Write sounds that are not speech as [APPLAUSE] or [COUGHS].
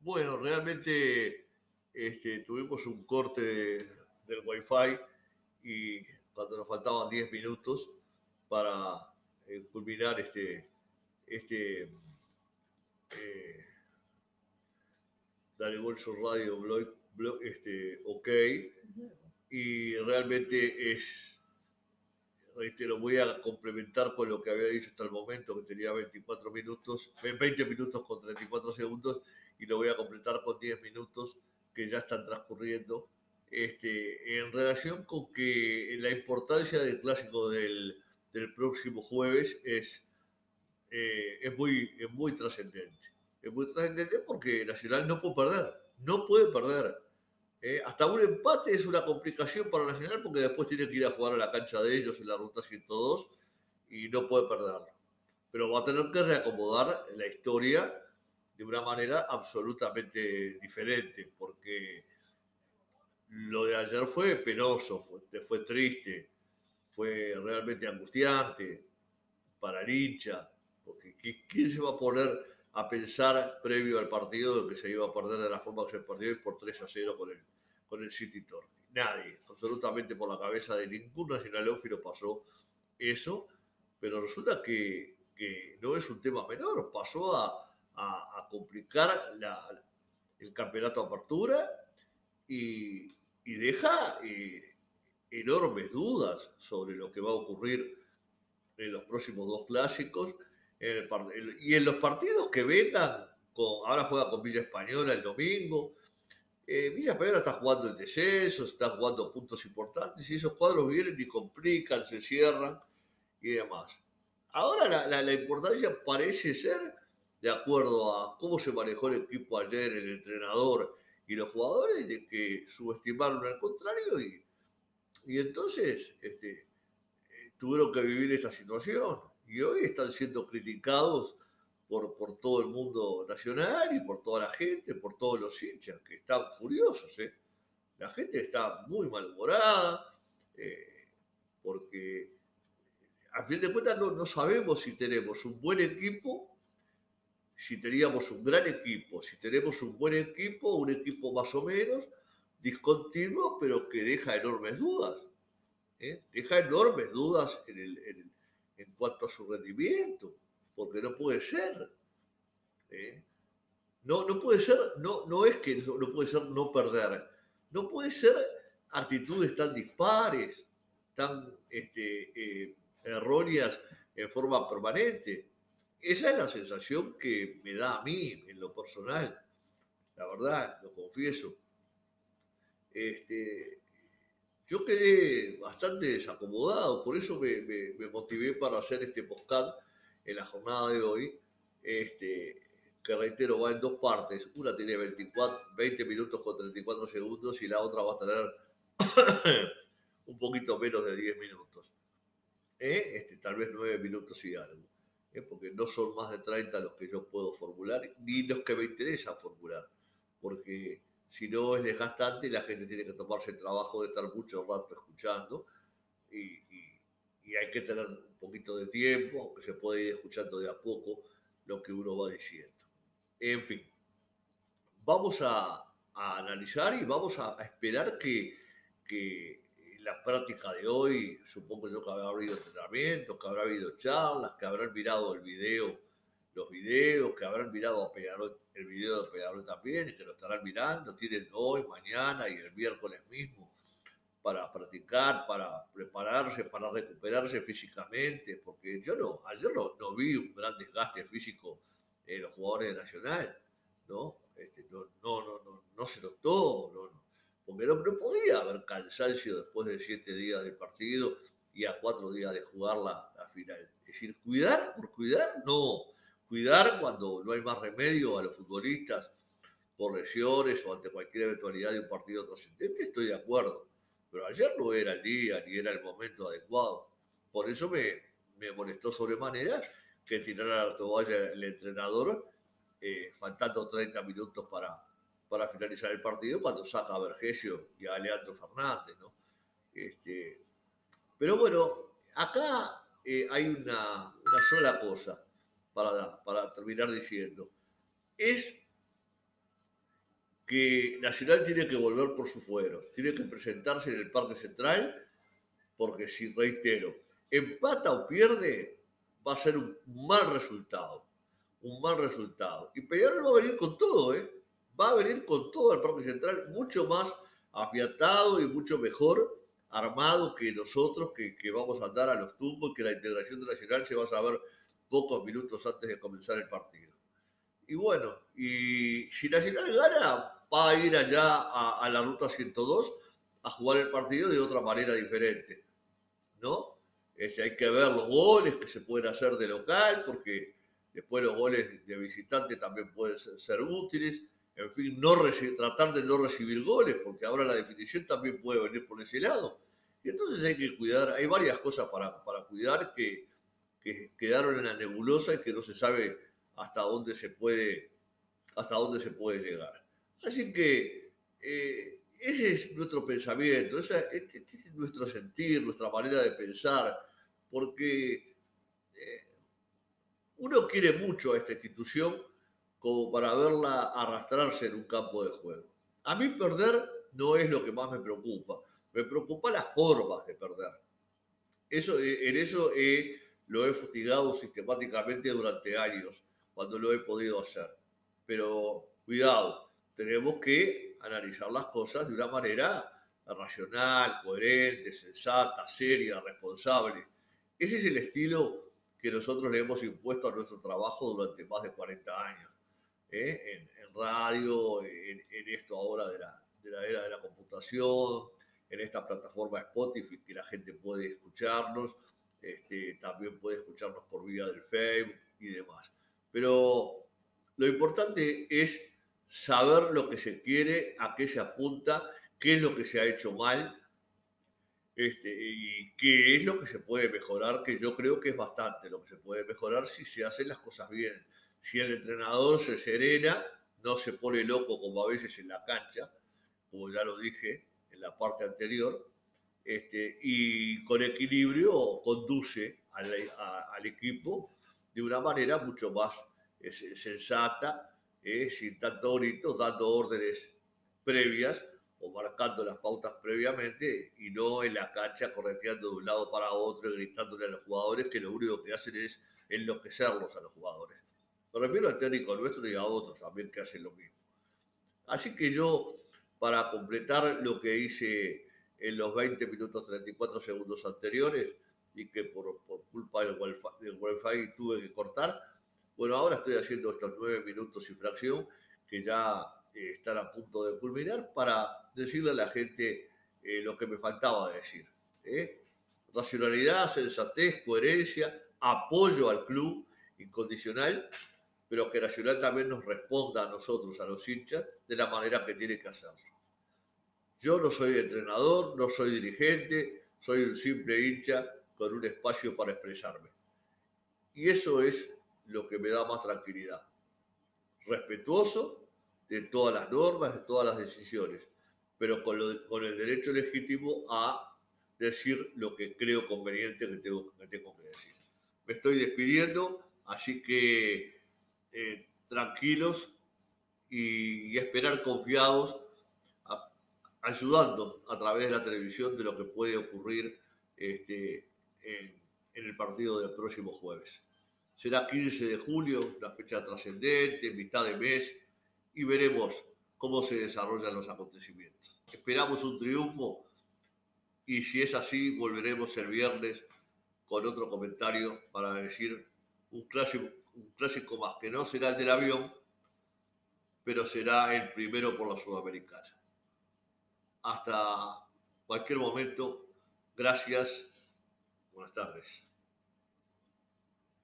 Bueno, realmente este, tuvimos un corte del Wi-Fi y cuando nos faltaban 10 minutos para eh, culminar este, este eh, Dale Gol Radio blog, este, ok, y realmente es, reitero, voy a complementar con lo que había dicho hasta el momento, que tenía 24 minutos, 20 minutos con 34 segundos, y lo voy a completar con 10 minutos que ya están transcurriendo, este, en relación con que la importancia del clásico del, del próximo jueves es, eh, es muy, es muy trascendente. Es muy trascendente porque Nacional no puede perder, no puede perder. Eh, hasta un empate es una complicación para Nacional porque después tiene que ir a jugar a la cancha de ellos en la ruta 102 y no puede perder. Pero va a tener que reacomodar la historia de una manera absolutamente diferente porque lo de ayer fue penoso, fue, fue triste, fue realmente angustiante para el hincha, porque ¿quién se va a poner a pensar previo al partido que se iba a perder de la forma que se perdió y por 3 a 0 con el, con el City Torque? Nadie, absolutamente por la cabeza de ningún nacionalófilo pasó eso, pero resulta que, que, no es un tema menor, pasó a, a, complicar la, el campeonato apertura y, y deja eh, enormes dudas sobre lo que va a ocurrir en los próximos dos clásicos y en los partidos que vengan, con, ahora juega con Villa Española el domingo. Eh, Villa Española está jugando el descenso, está jugando puntos importantes y esos cuadros vienen y complican, se cierran y demás. Ahora la, la, la importancia parece ser, de acuerdo a cómo se manejó el equipo ayer, el entrenador, y los jugadores de que subestimaron al contrario y, y entonces este, eh, tuvieron que vivir esta situación y hoy están siendo criticados por, por todo el mundo nacional y por toda la gente, por todos los hinchas que están furiosos. ¿eh? La gente está muy malhumorada eh, porque a fin de cuentas no, no sabemos si tenemos un buen equipo si teníamos un gran equipo, si tenemos un buen equipo, un equipo más o menos, discontinuo, pero que deja enormes dudas. ¿eh? Deja enormes dudas en, en, cuanto a su rendimiento, porque no puede ser. ¿eh? No, no puede ser, no, no es que no puede ser no perder, no puede ser actitudes tan dispares, tan este, eh, erróneas en forma permanente. Esa es la sensación que me da a mí en lo personal, la verdad, lo confieso. Este, yo quedé bastante desacomodado, por eso me, motivé para hacer este podcast en la jornada de hoy, este, que reitero va en dos partes. Una tiene 24, 20 minutos con 34 segundos y la otra va a tener [COUGHS] un poquito menos de 10 minutos. ¿Eh? Este, tal vez 9 minutos y algo. ¿eh? porque no son más de 30 los que yo puedo formular, ni los que me interesa formular, porque si no es desgastante y la gente tiene que tomarse el trabajo de estar mucho rato escuchando y, hay que tener un poquito de tiempo, aunque se puede ir escuchando de a poco lo que uno va diciendo. En fin, vamos a, analizar y vamos a, esperar que, que la práctica de hoy, supongo yo que habrá habido entrenamientos, que habrá habido charlas, que habrán mirado el video, los videos, que habrán mirado a el video de Pegarol también, que lo estarán mirando, tienen hoy, mañana y el miércoles mismo para practicar, para prepararse, para recuperarse físicamente, porque yo no, ayer no, no vi un gran desgaste físico en los jugadores de Nacional, ¿no? Este, no, no, no, no, no se notó, no, no porque no, podía haber cansancio después de siete días del partido y a cuatro días de jugar la, final. Es decir, cuidar por cuidar, no. Cuidar cuando no hay más remedio a los futbolistas por lesiones o ante cualquier eventualidad de un partido trascendente, estoy de acuerdo. Pero ayer no era el día ni era el momento adecuado. Por eso me, me molestó sobremanera que tirara la toalla el entrenador, eh, faltando 30 minutos para, para finalizar el partido cuando saca a Vergesio y a Leandro Fernández, ¿no? Este, pero bueno, acá eh, hay una, sola cosa para, terminar diciendo. Es que Nacional tiene que volver por sus fueros, tiene que presentarse en el Parque Central, porque si, reitero, empata o pierde, va a ser un mal resultado, un mal resultado. Y Peñarol va a venir con todo, ¿eh? Va a venir con todo al Parque Central, mucho más afiatado y mucho mejor armado que nosotros, que, que vamos a andar a los tumbos, que la integración de Nacional se va a saber pocos minutos antes de comenzar el partido. Y bueno, y si Nacional gana, va a ir allá a, la ruta 102 a jugar el partido de otra manera diferente, ¿no? Es, hay que ver los goles que se pueden hacer de local, porque después los goles de visitante también pueden ser, útiles. En fin, no tratar de no recibir goles, porque ahora la definición también puede venir por ese lado. Y entonces hay que cuidar, hay varias cosas para, para cuidar que, que quedaron en la nebulosa y que no se sabe hasta dónde se puede, hasta dónde se puede llegar. Así que eh, ese es nuestro pensamiento, este, este, es nuestro sentir, nuestra manera de pensar, porque eh, uno quiere mucho a esta institución como para verla arrastrarse en un campo de juego. A mí perder no es lo que más me preocupa, me preocupa las formas de perder. Eso, eh, en eso lo he fustigado sistemáticamente durante años cuando lo he podido hacer. Pero cuidado, tenemos que analizar las cosas de una manera racional, coherente, sensata, seria, responsable. Ese es el estilo que nosotros le hemos impuesto a nuestro trabajo durante más de 40 años. ¿eh? En, radio, en, esto ahora de la, de la era de la computación, en esta plataforma Spotify que la gente puede escucharnos, este, también puede escucharnos por vía del Facebook y demás. Pero lo importante es saber lo que se quiere, a qué se apunta, qué es lo que se ha hecho mal este, y qué es lo que se puede mejorar, que yo creo que es bastante lo que se puede mejorar si se hacen las cosas bien. Si el entrenador se serena, no se pone loco como a veces en la cancha, como ya lo dije en la parte anterior, este, y con equilibrio conduce al, al equipo de una manera mucho más eh, sensata, eh, sin tanto grito, dando órdenes previas o marcando las pautas previamente y no en la cancha correteando de un lado para otro, gritándole a los jugadores que lo único que hacen es enloquecerlos a los jugadores. Me refiero al técnico nuestro y a otros también que hacen lo mismo. Así que yo, para completar lo que hice en los 20 minutos 34 segundos anteriores, y que por, por culpa del wifi, tuve que cortar. Bueno, ahora estoy haciendo estos nueve minutos y fracción que ya eh, están a punto de culminar para decirle a la gente eh, lo que me faltaba decir. ¿eh? Racionalidad, sensatez, coherencia, apoyo al club incondicional, pero que Nacional también nos responda a nosotros, a los hinchas, de la manera que tiene que hacerlo. Yo no soy entrenador, no soy dirigente, soy un simple hincha con un espacio para expresarme. Y eso es lo que me da más tranquilidad. Respetuoso de todas las normas, de todas las decisiones, pero con, el derecho legítimo a decir lo que creo conveniente que tengo que, tengo que decir. Me estoy despidiendo, así que eh, tranquilos y, esperar confiados, ayudando a través de la televisión de lo que puede ocurrir este, en, el partido del próximo jueves. Será 15 de julio, la fecha trascendente, mitad de mes, y veremos cómo se desarrollan los acontecimientos. Esperamos un triunfo y si es así, volveremos el viernes con otro comentario para decir un clásico más, que no será el del avión, pero será el primero por la Sudamericana. Hasta cualquier momento, gracias Buenas tardes.